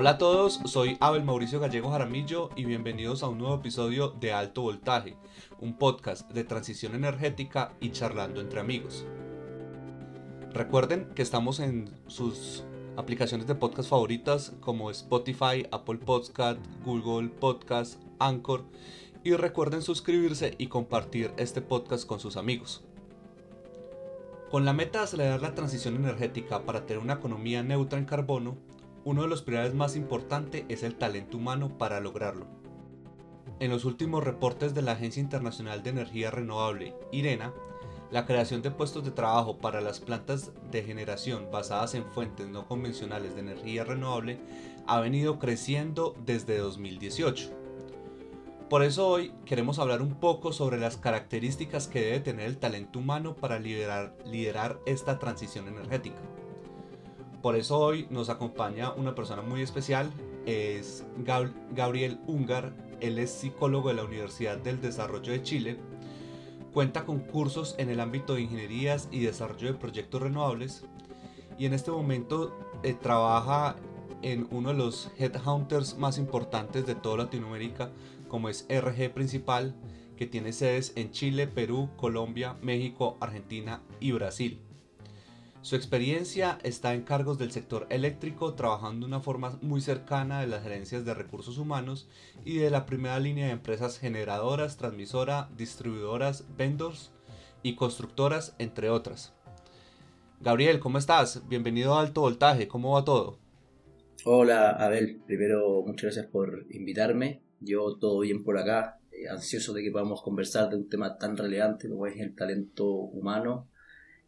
Hola a todos, soy Abel Mauricio Gallego Jaramillo y bienvenidos a un nuevo episodio de Alto Voltaje, un podcast de transición energética y charlando entre amigos. Recuerden que estamos en sus aplicaciones de podcast favoritas como Spotify, Apple Podcast, Google Podcast, Anchor y recuerden suscribirse y compartir este podcast con sus amigos. Con la meta de acelerar la transición energética para tener una economía neutra en carbono, uno de los pilares más importantes es el talento humano para lograrlo. En los últimos reportes de la Agencia Internacional de Energía Renovable, IRENA, la creación de puestos de trabajo para las plantas de generación basadas en fuentes no convencionales de energía renovable ha venido creciendo desde 2018. Por eso hoy queremos hablar un poco sobre las características que debe tener el talento humano para liderar, liderar esta transición energética. Por eso hoy nos acompaña una persona muy especial, es Gabriel Ungar, él es psicólogo de la Universidad del Desarrollo de Chile, cuenta con cursos en el ámbito de ingenierías y desarrollo de proyectos renovables. Y en este momento eh, trabaja en uno de los headhunters más importantes de toda Latinoamérica como es RG Principal, que tiene sedes en Chile, Perú, Colombia, México, Argentina y Brasil. Su experiencia está en cargos del sector eléctrico, trabajando de una forma muy cercana de las gerencias de recursos humanos y de la primera línea de empresas generadoras, transmisoras, distribuidoras, vendors y constructoras, entre otras. Gabriel, ¿cómo estás? Bienvenido a Alto Voltaje, ¿cómo va todo? Hola, Abel. Primero, muchas gracias por invitarme. Yo todo bien por acá, eh, ansioso de que podamos conversar de un tema tan relevante como es el talento humano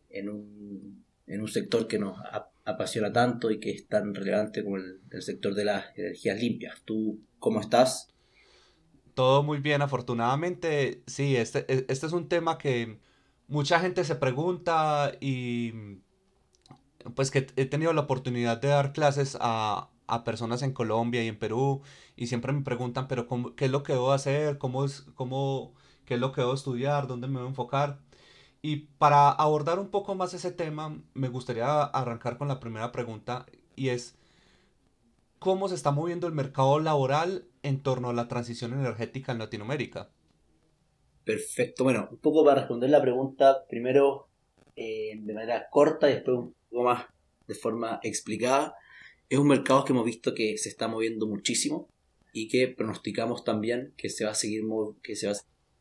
en un, en un sector que nos apasiona tanto y que es tan relevante como el, sector de las energías limpias. ¿Tú cómo estás? Todo muy bien, afortunadamente. Sí, este, e, este es un tema que mucha gente se pregunta y pues que he tenido la oportunidad de dar clases a, a personas en Colombia y en Perú y siempre me preguntan, pero ¿qué es lo que debo hacer? ¿Cómo es, cómo, ¿Qué es lo que debo estudiar? ¿Dónde me voy a enfocar? Y para abordar un poco más ese tema, me gustaría arrancar con la primera pregunta y es, ¿cómo se está moviendo el mercado laboral en torno a la transición energética en Latinoamérica? Perfecto, bueno, un poco para responder la pregunta, primero eh, de manera corta y después un poco más de forma explicada. Es un mercado que hemos visto que se está moviendo muchísimo y que pronosticamos también que se va a seguir, que se va a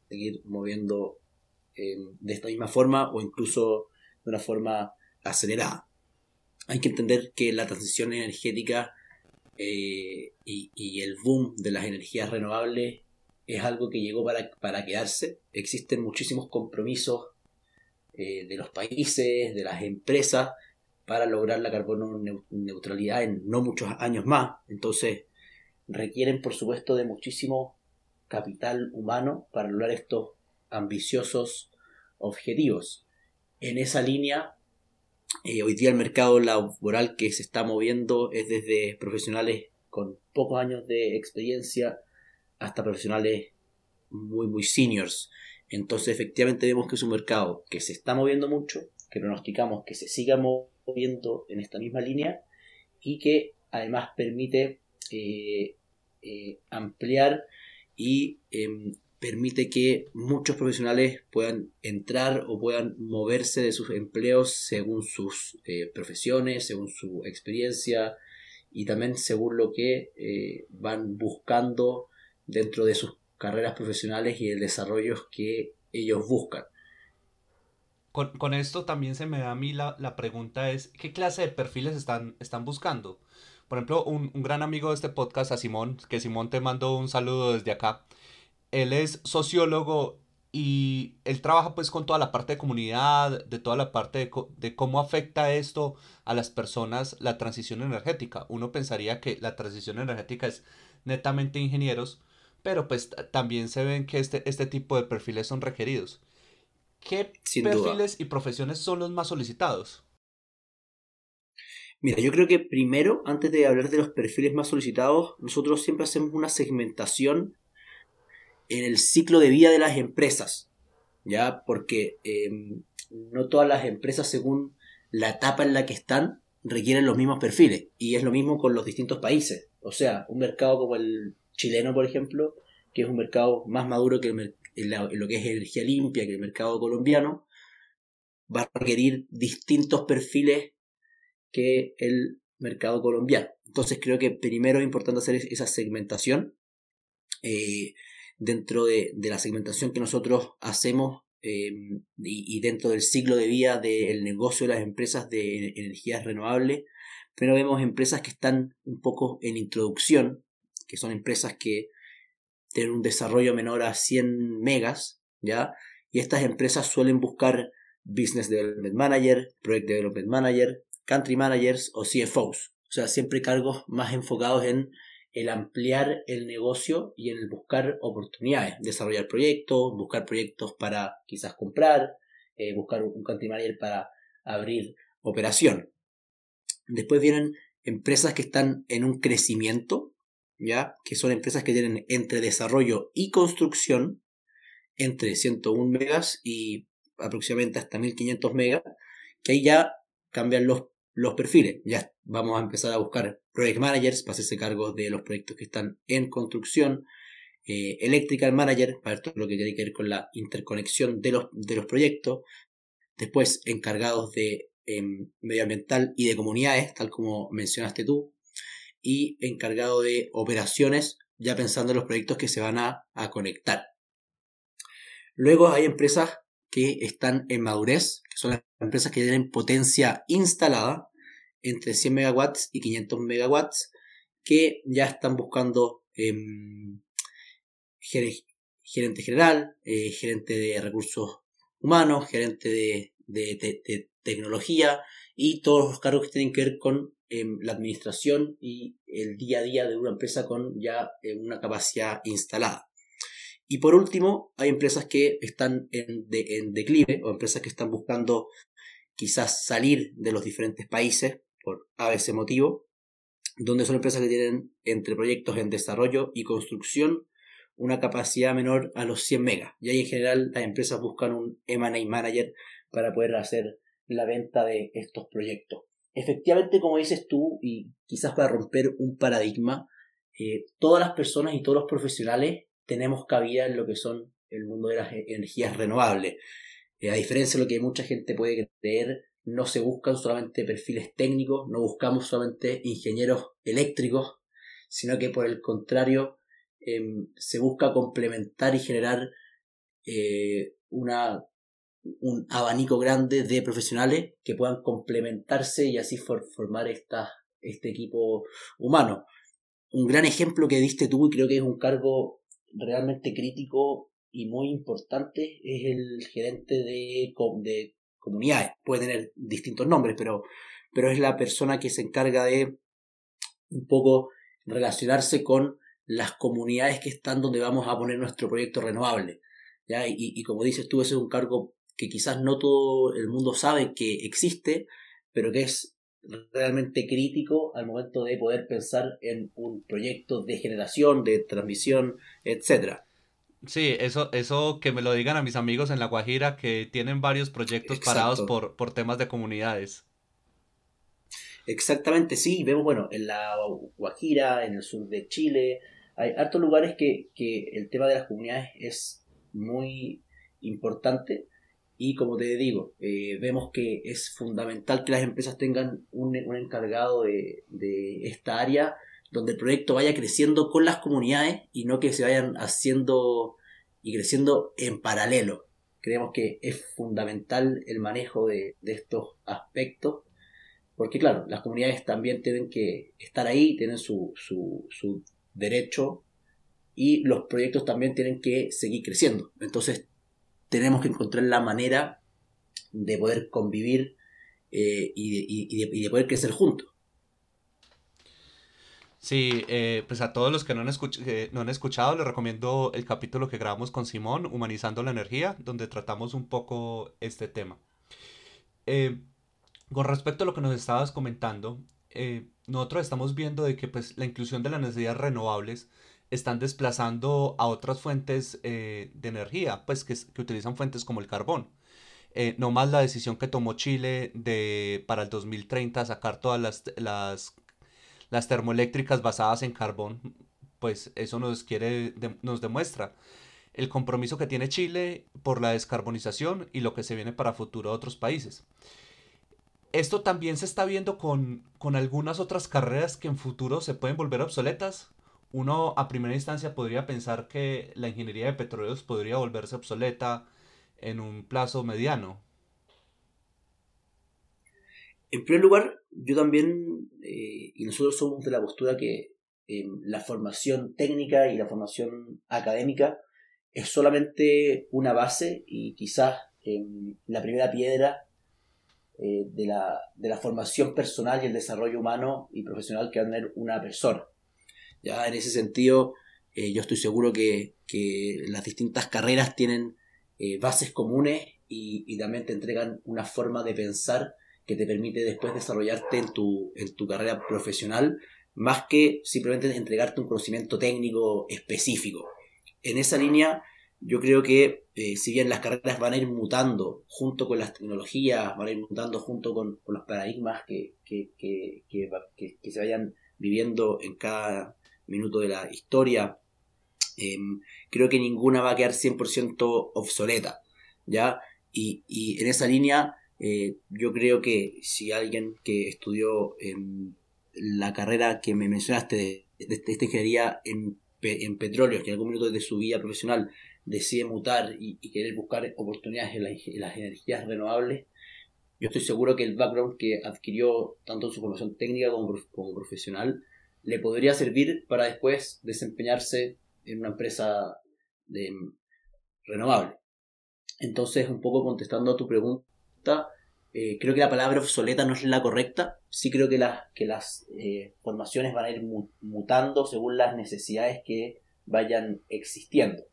seguir moviendo de esta misma forma o incluso de una forma acelerada. Hay que entender que la transición energética eh, y, el boom de las energías renovables es algo que llegó para, quedarse. Existen muchísimos compromisos eh, de los países, de las empresas, para lograr la carbono neutralidad en no muchos años más. Entonces, requieren, por supuesto, de muchísimo capital humano para lograr estos ambiciosos objetivos. En esa línea, eh, hoy día el mercado laboral que se está moviendo es desde profesionales con pocos años de experiencia hasta profesionales muy, muy seniors. Entonces, efectivamente, vemos que es un mercado que se está moviendo mucho, que pronosticamos que se siga moviendo viendo en esta misma línea y que además permite eh, eh, ampliar y em, permite que muchos profesionales puedan entrar o puedan moverse de sus empleos según sus eh, profesiones, según su experiencia y también según lo que van buscando dentro de sus carreras profesionales y el desarrollo que ellos buscan. Con, esto también se me da a mí la, pregunta es, ¿qué clase de perfiles están, están buscando? Por ejemplo, un, gran amigo de este podcast, a Simón, que Simón te mando un saludo desde acá. Él es sociólogo y él trabaja pues con toda la parte de comunidad, de toda la parte de, de, cómo afecta esto a las personas la transición energética. Uno pensaría que la transición energética es netamente ingenieros, pero pues también se ven que este, este tipo de perfiles son requeridos. ¿Qué perfiles y profesiones son los más solicitados? Mira, yo creo que primero, antes de hablar de los perfiles más solicitados, nosotros siempre hacemos una segmentación en el ciclo de vida de las empresas. ¿Ya? Porque em, no todas las empresas, según la etapa en la que están, requieren los mismos perfiles. Y es lo mismo con los distintos países. O sea, un mercado como el chileno, por ejemplo, que es un mercado más maduro que lo que es energía limpia, que el mercado colombiano, va a requerir distintos perfiles que el mercado colombiano. Entonces creo que primero es importante hacer esa segmentación. Eh, dentro de, la segmentación que nosotros hacemos eh, y, dentro del ciclo de vida del negocio de las empresas de energías renovables, primero vemos empresas que están un poco en introducción, que son empresas que tienen un desarrollo menor a 100 megas, ¿ya? Y estas empresas suelen buscar Business Development Manager, Project Development Manager, Country Managers o CFOs. O sea, siempre cargos más enfocados en el ampliar el negocio y en el buscar oportunidades, desarrollar proyectos, buscar proyectos para quizás comprar, eh, buscar un country manager para abrir operación. Después vienen empresas que están en un crecimiento, ya que son empresas que tienen entre desarrollo y construcción entre 101 megas y aproximadamente hasta 1500 megas, que ahí ya cambian los, los perfiles. Ya vamos a empezar a buscar project managers para hacerse cargo de los proyectos que están en construcción, eh, electrical manager para todo lo que tiene que ver con la interconexión de los, de los proyectos, después encargados de em, medioambiental y de comunidades, tal como mencionaste tú, y encargado de operaciones, ya pensando en los proyectos que se van a, a conectar. Luego hay empresas que están en madurez, que son las empresas que tienen potencia instalada entre 100 megawatts y 500 megawatts, que ya están buscando em, gerente general, eh, gerente de recursos humanos, gerente de, tecnología y todos los cargos que tienen que ver con em, la administración y el día a día de una empresa con ya eh, una capacidad instalada. Y por último, hay empresas que están en, en declive o empresas que están buscando quizás salir de los diferentes países por ABC motivo, donde son empresas que tienen entre proyectos en desarrollo y construcción una capacidad menor a los 100 megas. Y ahí en general las empresas buscan un M&A manager para poder hacer la venta de estos proyectos. Efectivamente, como dices tú, y quizás para romper un paradigma, eh, todas las personas y todos los profesionales tenemos cabida en lo que son el mundo de las energías renovables. Eh, a diferencia de lo que mucha gente puede creer, no se buscan solamente perfiles técnicos, no buscamos solamente ingenieros eléctricos, sino que por el contrario em, se busca complementar y generar eh, una, un abanico grande de profesionales que puedan complementarse y así formar esta, este equipo humano. Un gran ejemplo que diste tú y creo que es un cargo realmente crítico y muy importante es el gerente de, de comunidades. Puede tener distintos nombres, pero, pero es la persona que se encarga de un poco relacionarse con las comunidades que están donde vamos a poner nuestro proyecto renovable. ¿ya? Y, como dices tú, ese es un cargo que quizás no todo el mundo sabe que existe, pero que es realmente crítico al momento de poder pensar en un proyecto de generación, de transmisión, etcétera. Sí, eso, eso que me lo digan a mis amigos en La Guajira que tienen varios proyectos parados por, por temas de comunidades. Exactamente, sí, vemos, bueno, en la Guajira, en el sur de Chile, hay hartos lugares que, que el tema de las comunidades es muy importante y como te digo, eh, vemos que es fundamental que las empresas tengan un, encargado de, esta área donde el proyecto vaya creciendo con las comunidades y no que se vayan haciendo y creciendo en paralelo. Creemos que es fundamental el manejo de, estos aspectos porque claro, las comunidades también tienen que estar ahí, tienen su, su, su derecho y los proyectos también tienen que seguir creciendo. Entonces tenemos que encontrar la manera de poder convivir eh, y, de, poder crecer juntos. Sí, eh, pues a todos los que no, han no han escuchado les recomiendo el capítulo que grabamos con Simón, Humanizando la Energía, donde tratamos un poco este tema. Eh, con respecto a lo que nos estabas comentando, nosotros estamos viendo de que pues, la inclusión de las necesidades renovables están desplazando a otras fuentes eh, de energía, pues que, utilizan fuentes como el carbón. eh, no más la decisión que tomó Chile de para el 2030 sacar todas las, las, las termoeléctricas basadas en carbón, pues eso nos, quiere, nos demuestra el compromiso que tiene Chile por la descarbonización y lo que se viene para futuro de otros países. Esto también se está viendo con, con algunas otras carreras que en futuro se pueden volver obsoletas. Uno a primera instancia podría pensar que la ingeniería de petróleos podría volverse obsoleta en un plazo mediano. En primer lugar, yo también, eh, y nosotros somos de la postura que eh, la formación técnica y la formación académica es solamente una base y quizás eh, la primera piedra de, la, de, la, formación personal y el desarrollo humano y profesional que va a tener una persona. Ya en ese sentido, yo estoy seguro que, que, las distintas carreras tienen bases comunes y, y, también te entregan una forma de pensar que te permite después desarrollarte en tu, en tu carrera profesional, más que simplemente entregarte un conocimiento técnico específico. En esa línea, yo creo que eh, si bien las carreras van a ir mutando junto con las tecnologías, van a ir mutando junto con, los paradigmas que, que, que, que, se vayan viviendo en cada minuto de la historia, em, creo que ninguna va a quedar 100% obsoleta. ¿ya? Y, y en esa línea eh, yo creo que si alguien que estudió la carrera que me mencionaste de, esta ingeniería en, en petróleos, que en algún minuto de su vida profesional decide mutar y, querer buscar oportunidades en, las energías renovables, yo estoy seguro que el background que adquirió tanto en su formación técnica como, como profesional le podría servir para después desempeñarse en una empresa de, renovable. Entonces, un poco contestando a tu pregunta, eh, creo que la palabra obsoleta no es la correcta. Sí creo que, las que las eh, formaciones van a ir mutando según las necesidades que vayan existiendo.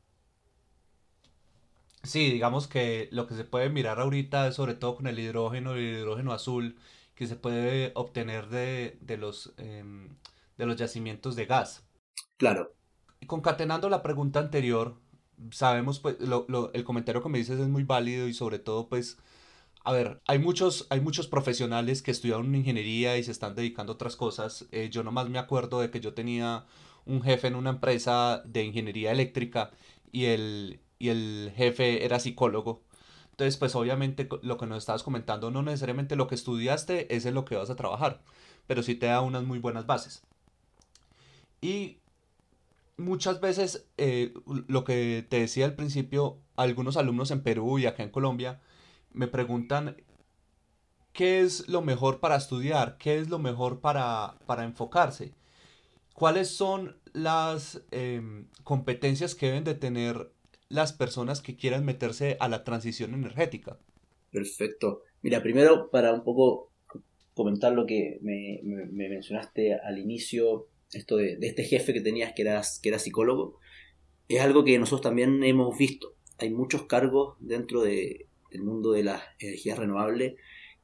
Sí, digamos que lo que se puede mirar ahorita, sobre todo con el hidrógeno, el hidrógeno azul, que se puede obtener de, de los, em, de los yacimientos de gas. Claro. Concatenando la pregunta anterior, sabemos, pues, lo, lo, el comentario que me dices es muy válido y sobre todo, pues, a ver, hay muchos, hay muchos profesionales que estudiaron ingeniería y se están dedicando a otras cosas. Eh, yo nomás me acuerdo de que yo tenía un jefe en una empresa de ingeniería eléctrica y el, y el jefe era psicólogo. Entonces, pues obviamente lo que nos estabas comentando, no necesariamente lo que estudiaste es en lo que vas a trabajar, pero sí te da unas muy buenas bases. Y muchas veces, eh, lo que te decía al principio, algunos alumnos en Perú y acá en Colombia, me preguntan qué es lo mejor para estudiar, qué es lo mejor para, para enfocarse, cuáles son las em, competencias que deben de tener las personas que quieran meterse a la transición energética. Perfecto. Mira, primero para un poco comentar lo que me, mencionaste al inicio, esto de, este jefe que tenías que, eras, que era psicólogo, es algo que nosotros también hemos visto. Hay muchos cargos dentro de, el mundo de las energías renovables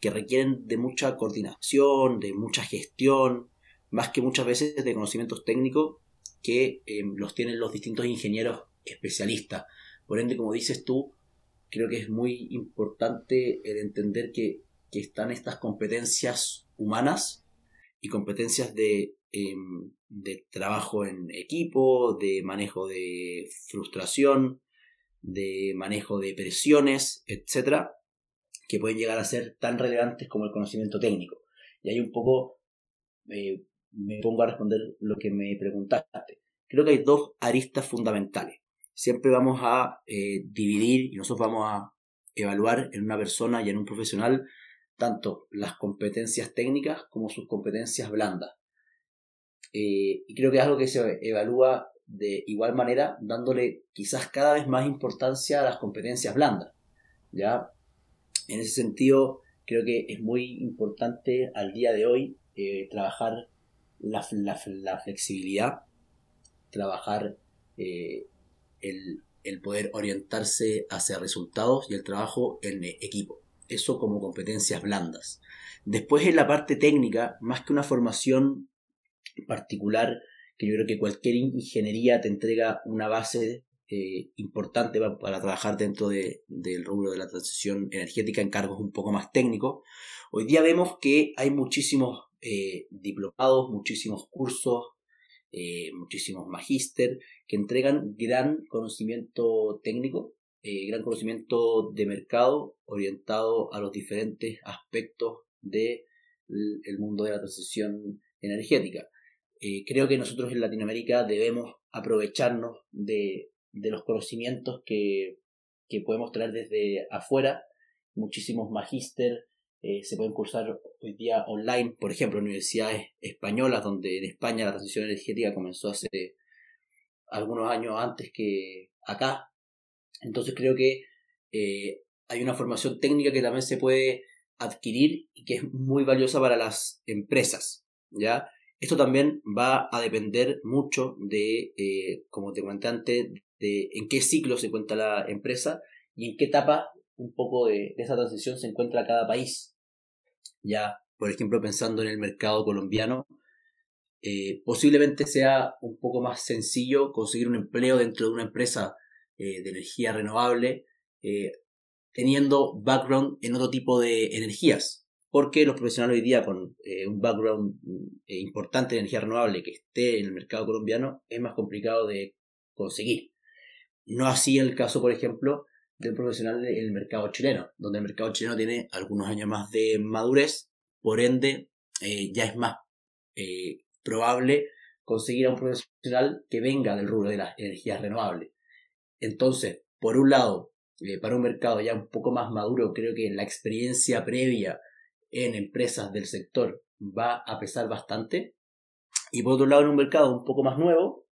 que requieren de mucha coordinación, de mucha gestión, más que muchas veces de conocimientos técnicos que em, los tienen los distintos ingenieros especialistas. Por ende, como dices tú, creo que es muy importante el entender que, están estas competencias humanas y competencias de, em, de trabajo en equipo, de manejo de frustración, de manejo de presiones, etcétera, que pueden llegar a ser tan relevantes como el conocimiento técnico. Y ahí un poco eh, me pongo a responder lo que me preguntaste. Creo que hay dos aristas fundamentales. Siempre vamos a eh, dividir y nosotros vamos a evaluar en una persona y en un profesional tanto las competencias técnicas como sus competencias blandas. Eh, y creo que es algo que se evalúa de igual manera dándole quizás cada vez más importancia a las competencias blandas. ¿ya? En ese sentido, creo que es muy importante al día de hoy eh, trabajar la, la, flexibilidad, trabajar eh, el, el, poder orientarse hacia resultados y el trabajo en equipo. Eso como competencias blandas. Después en la parte técnica, más que una formación particular que yo creo que cualquier ingeniería te entrega una base eh, importante para, trabajar dentro de, del rubro de la transición energética en cargos un poco más técnicos. Hoy día vemos que hay muchísimos eh, diplomados, muchísimos cursos, eh, muchísimos magíster que entregan gran conocimiento técnico, gran conocimiento de mercado orientado a los diferentes aspectos del mundo de la transición energética. Creo que nosotros en Latinoamérica debemos aprovecharnos de, de los conocimientos que, podemos traer desde afuera. Muchísimos magíster eh, se pueden cursar hoy día online, por ejemplo, en universidades españolas, donde en España la transición energética comenzó hace algunos años antes que acá. Entonces creo que eh, hay una formación técnica que también se puede adquirir y que es muy valiosa para las empresas. ¿ya? Esto también va a depender mucho de, eh, como te comenté antes, de en qué ciclo se encuentra la empresa y en qué etapa un poco de, esa transición se encuentra cada país. Ya, por ejemplo, pensando en el mercado colombiano, eh, posiblemente sea un poco más sencillo conseguir un empleo dentro de una empresa eh, de energía renovable, teniendo background en otro tipo de energías. Porque los profesionales hoy día con un background importante de energía renovable que esté en el mercado colombiano es más complicado de conseguir. No así el caso, por ejemplo, de un profesional en el mercado chileno, donde el mercado chileno tiene algunos años más de madurez, por ende eh, ya es más eh, probable conseguir a un profesional que venga del rubro de las energías renovables. Entonces, por un lado, eh, para un mercado ya un poco más maduro, creo que la experiencia previa en empresas del sector va a pesar bastante. Y por otro lado, en un mercado un poco más nuevo,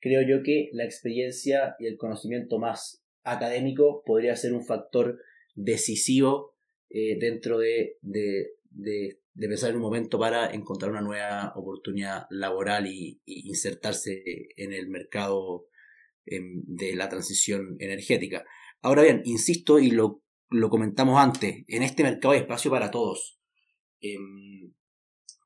creo yo que la experiencia y el conocimiento más académico podría ser un factor decisivo eh, dentro de, de, de, pensar en un momento para encontrar una nueva oportunidad laboral y, insertarse en el mercado em, de la transición energética. Ahora bien, insisto y lo, lo comentamos antes, en este mercado hay espacio para todos. Em,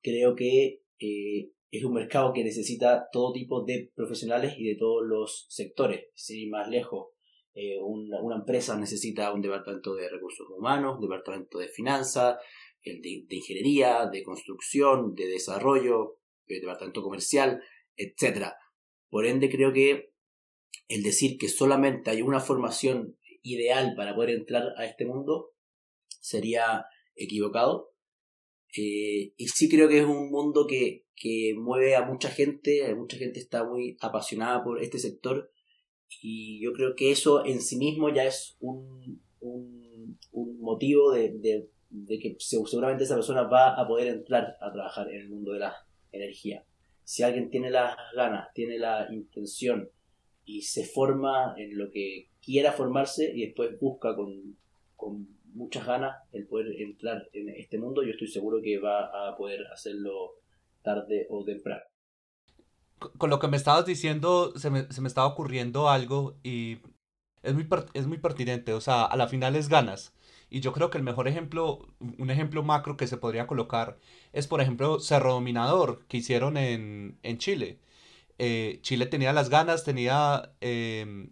creo que eh, es un mercado que necesita todo tipo de profesionales y de todos los sectores. Si más lejos, eh, una, empresa necesita un departamento de recursos humanos, departamento de finanzas, de, ingeniería, de construcción, de desarrollo, de departamento comercial, etc. Por ende, creo que el decir que solamente hay una formación ideal para poder entrar a este mundo sería equivocado. Eh, y sí creo que es un mundo que, que mueve a mucha gente, mucha gente está muy apasionada por este sector y yo creo que eso en sí mismo ya es un, un, un motivo de, de, de, que seguramente esa persona va a poder entrar a trabajar en el mundo de la energía. Si alguien tiene las ganas, tiene la intención y se forma en lo que quiera formarse y después busca con, con muchas ganas el poder entrar en este mundo, yo estoy seguro que va a poder hacerlo tarde o temprano. Con lo que me estabas diciendo, se me, se me estaba ocurriendo algo y es muy, es muy pertinente, o sea, a la final es ganas. Y yo creo que el mejor ejemplo, un ejemplo macro que se podría colocar es, por ejemplo, Cerro Dominador, que hicieron en, en Chile. Eh, Chile tenía las ganas, tenía em,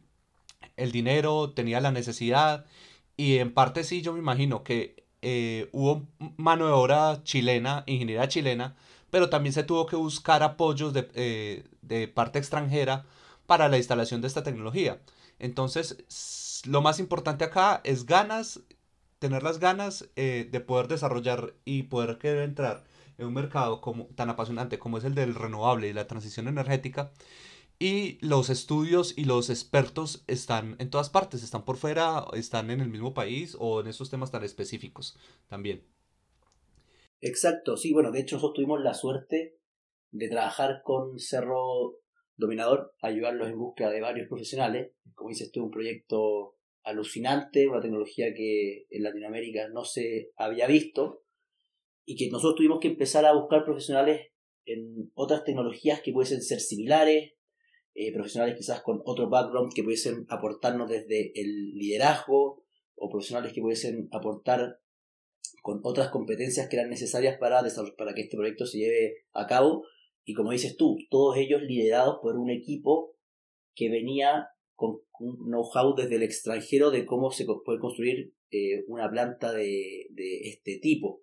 el dinero, tenía la necesidad, y en parte sí, yo me imagino que eh, hubo mano de obra chilena, ingeniería chilena, pero también se tuvo que buscar apoyos de, eh, parte extranjera para la instalación de esta tecnología. Entonces, lo más importante acá es ganas, tener las ganas eh, de poder desarrollar y poder querer entrar en un mercado como, tan apasionante como es el del renovable y la transición energética. Y los estudios y los expertos están en todas partes, están por fuera, están en el mismo país o en esos temas tan específicos también. Exacto, sí, bueno, de hecho nosotros tuvimos la suerte de trabajar con Cerro Dominador, ayudarlos en búsqueda de varios profesionales. Como dices tú, un proyecto alucinante, una tecnología que en Latinoamérica no se había visto y que nosotros tuvimos que empezar a buscar profesionales en otras tecnologías que pudiesen ser similares, eh, profesionales quizás con otro background que pudiesen aportarnos desde el liderazgo o profesionales que pudiesen aportar con otras competencias que eran necesarias para, para que este proyecto se lleve a cabo. Y como dices tú, todos ellos liderados por un equipo que venía con un know-how desde el extranjero de cómo se puede construir eh, una planta de, este tipo.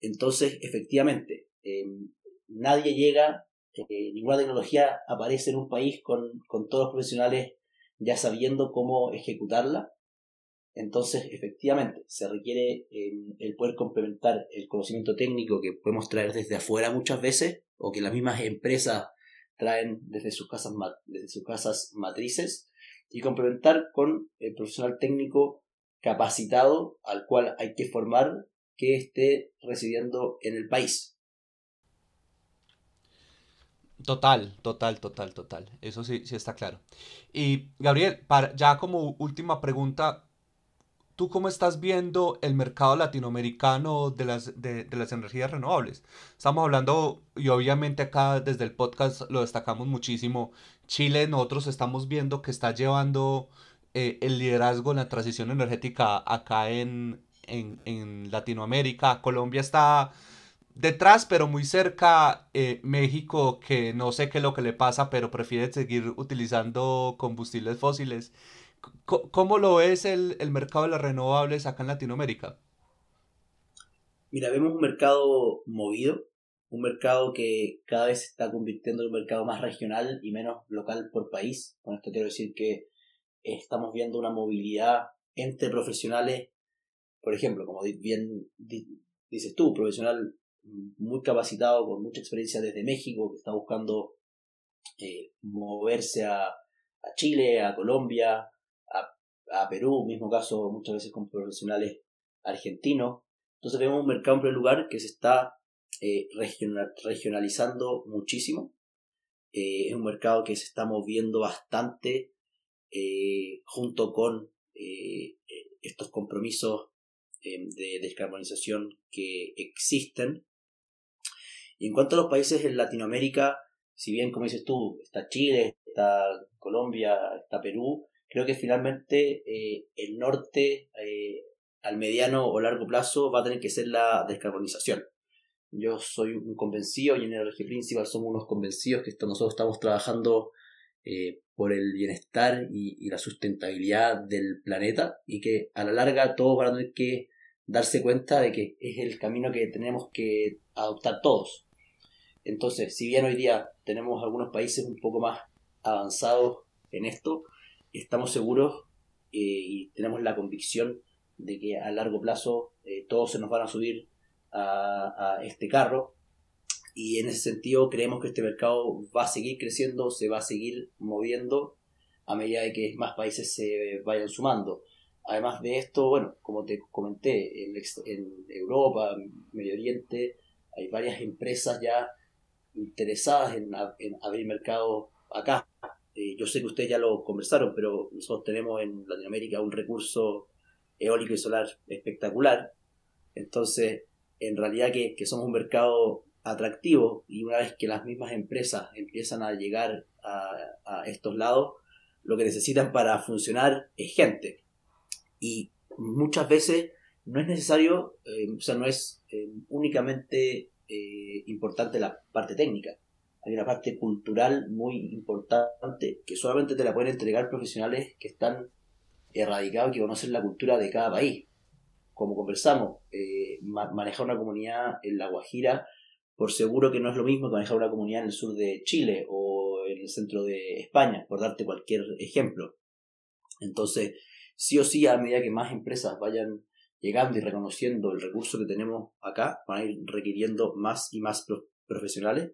Entonces, efectivamente, em, nadie llega, eh, ninguna tecnología aparece en un país con, con todos los profesionales ya sabiendo cómo ejecutarla. Entonces, efectivamente, se requiere em, el poder complementar el conocimiento técnico que podemos traer desde afuera muchas veces, o que las mismas empresas traen desde sus casas, desde sus casas matrices, y complementar con el profesional técnico capacitado al cual hay que formar que esté residiendo en el país. Total, total, total, total. Eso sí, sí está claro. Y Gabriel, ya como última pregunta, ¿tú cómo estás viendo el mercado latinoamericano de las, de, las energías renovables? Estamos hablando, y obviamente acá desde el podcast lo destacamos muchísimo, Chile nosotros estamos viendo que está llevando eh, el liderazgo en la transición energética acá en, en, en Latinoamérica. Colombia está detrás, pero muy cerca, eh, México, que no sé qué es lo que le pasa, pero prefiere seguir utilizando combustibles fósiles. ¿Cómo lo ves el, el mercado de las renovables acá en Latinoamérica? Mira, vemos un mercado movido, un mercado que cada vez se está convirtiendo en un mercado más regional y menos local por país. Con esto quiero decir que estamos viendo una movilidad entre profesionales, por ejemplo, como bien dices tú, profesional muy capacitado, con mucha experiencia desde México, que está buscando eh, moverse a, a, Chile, a Colombia, a, a, Perú, mismo caso muchas veces con profesionales argentinos. Entonces vemos un mercado en primer lugar que se está eh, regionalizando muchísimo. Eh, es un mercado que se está moviendo bastante junto con estos compromisos de descarbonización que existen y en cuanto a los países en Latinoamérica, si bien, como dices tú, está Chile, está Colombia, está Perú, creo que finalmente eh, el norte eh, al mediano o largo plazo va a tener que ser la descarbonización. Yo soy un convencido y en Energía Principal somos unos convencidos que nosotros estamos trabajando eh, por el bienestar y, y, la sustentabilidad del planeta y que a la larga todos van a tener que darse cuenta de que es el camino que tenemos que adoptar todos. Entonces, si bien hoy día tenemos algunos países un poco más avanzados en esto, estamos seguros eh, y tenemos la convicción de que a largo plazo eh, todos se nos van a subir a, este carro y en ese sentido creemos que este mercado va a seguir creciendo, se va a seguir moviendo a medida de que más países se vayan sumando. Además de esto, bueno, como te comenté, en, en Europa, Medio Oriente, hay varias empresas ya interesadas en, abrir mercado acá. Eh, yo sé que ustedes ya lo conversaron, pero nosotros tenemos en Latinoamérica un recurso eólico y solar espectacular. Entonces, en realidad que, somos un mercado atractivo y una vez que las mismas empresas empiezan a llegar a, estos lados, lo que necesitan para funcionar es gente. Y muchas veces no es necesario, eh, o sea, no es eh, únicamente eh, importante la parte técnica. Hay una parte cultural muy importante que solamente te la pueden entregar profesionales que están erradicados que conocen la cultura de cada país. Como conversamos, eh, manejar una comunidad en La Guajira, por seguro que no es lo mismo que manejar una comunidad en el sur de Chile o en el centro de España, por darte cualquier ejemplo. Entonces, sí o sí, a medida que más empresas vayan llegando y reconociendo el recurso que tenemos acá, van a ir requiriendo más y más profesionales.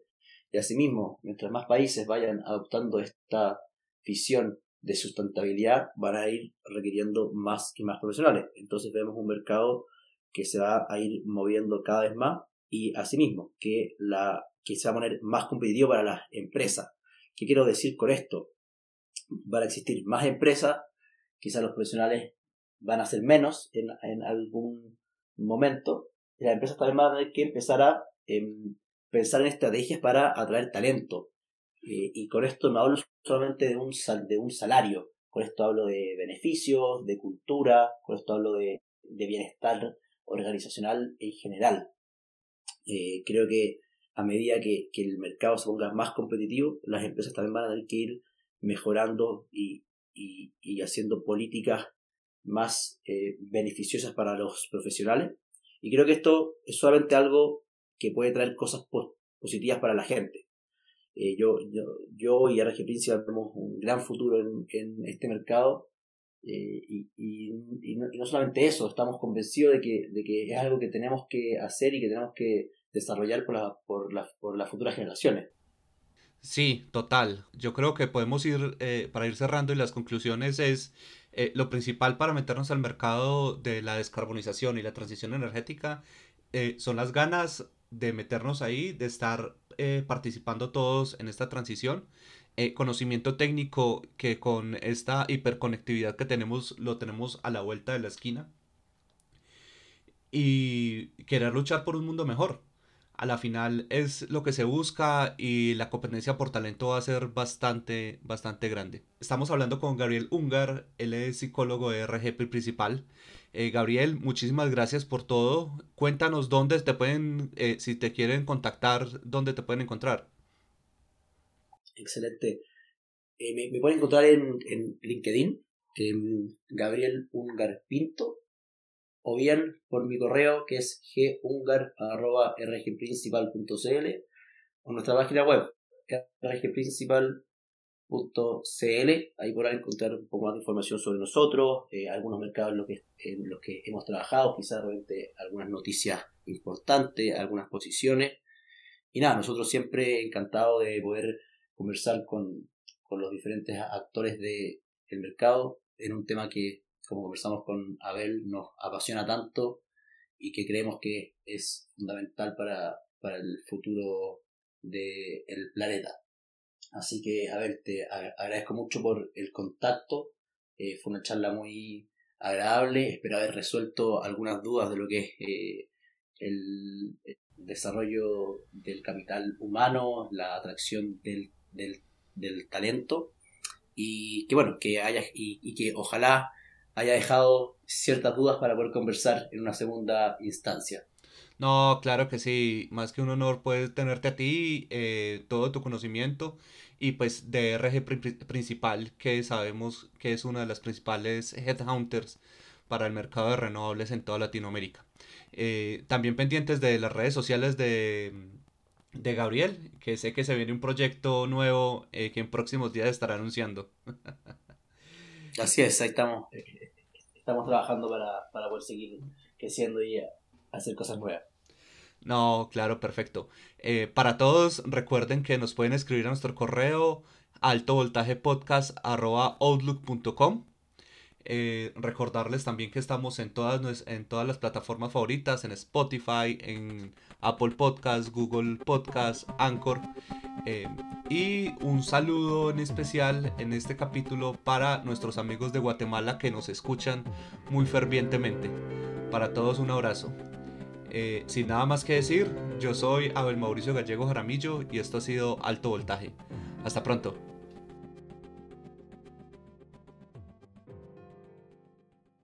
Y asimismo, mientras más países vayan adoptando esta visión de sustentabilidad, van a ir requiriendo más y más profesionales. Entonces vemos un mercado que se va a ir moviendo cada vez más y asimismo que, la, que se va a poner más competitivo para las empresas. ¿Qué quiero decir con esto? Van a existir más empresas, quizás los profesionales van a ser menos en, en algún momento, las empresas también van a tener que empezar a em, pensar en estrategias para atraer talento. Eh, y con esto no hablo solamente de un, de un salario, con esto hablo de beneficios, de cultura, con esto hablo de, de bienestar organizacional en general. Eh, creo que a medida que, que, el mercado se ponga más competitivo, las empresas también van a tener que ir mejorando y, y, haciendo políticas más eh, beneficiosas para los profesionales. Y creo que esto es solamente algo que puede traer cosas positivas para la gente. Eh, yo, yo, yo y RG Principal tenemos un gran futuro en, en este mercado eh, y, y, y, no, solamente eso, estamos convencidos de que, de que es algo que tenemos que hacer y que tenemos que desarrollar por, la, por, la, por las futuras generaciones. Sí, total. Yo creo que podemos ir, eh, para ir cerrando y las conclusiones es eh, lo principal para meternos al mercado de la descarbonización y la transición energética eh, son las ganas de meternos ahí, de estar participando todos en esta transición. conocimiento técnico que con esta hiperconectividad que tenemos lo tenemos a la vuelta de la esquina. Y querer luchar por un mundo mejor a la final es lo que se busca y la competencia por talento va a ser bastante, bastante grande. Estamos hablando con Gabriel Ungar, él es psicólogo de RGP principal. Eh, Gabriel, muchísimas gracias por todo. Cuéntanos dónde te pueden, eh, si te quieren contactar, dónde te pueden encontrar. Excelente. Eh, me, pueden encontrar en, en LinkedIn, Gabriel Ungar Pinto o bien por mi correo que es gungar.rgprincipal.cl o nuestra página web rgprincipal.cl. Ahí podrán encontrar un poco más de información sobre nosotros, eh, algunos mercados en los, que, en los que hemos trabajado, quizás realmente algunas noticias importantes, algunas posiciones. Y nada, nosotros siempre encantados de poder conversar con, con los diferentes actores del mercado en un tema que como conversamos con Abel, nos apasiona tanto y que creemos que es fundamental para, para el futuro del planeta. Así que, Abel, te agradezco mucho por el contacto. Eh, fue una charla muy agradable. Espero haber resuelto algunas dudas de lo que es eh, el, desarrollo del capital humano, la atracción del, del, talento. Y que bueno, que haya y que ojalá haya dejado ciertas dudas para poder conversar en una segunda instancia. No, claro que sí, más que un honor poder tenerte a ti, eh, todo tu conocimiento y pues de RG principal que sabemos que es una de las principales headhunters para el mercado de renovables en toda Latinoamérica. Eh, también pendientes de las redes sociales de, de Gabriel, que sé que se viene un proyecto nuevo eh, que en próximos días estará anunciando. Así es, ahí estamos estamos trabajando para, poder seguir creciendo y hacer cosas nuevas. No, claro, perfecto. Eh, para todos, recuerden que nos pueden escribir a nuestro correo altovoltajepodcast.outlook.com eh, recordarles también que estamos en todas, en todas las plataformas favoritas, en Spotify, en Apple Podcast, Google Podcast, Anchor. Eh, y un saludo en especial en este capítulo para nuestros amigos de Guatemala que nos escuchan muy fervientemente. Para todos un abrazo. Eh, sin nada más que decir, yo soy Abel Mauricio Gallego Jaramillo y esto ha sido Alto Voltaje. Hasta pronto.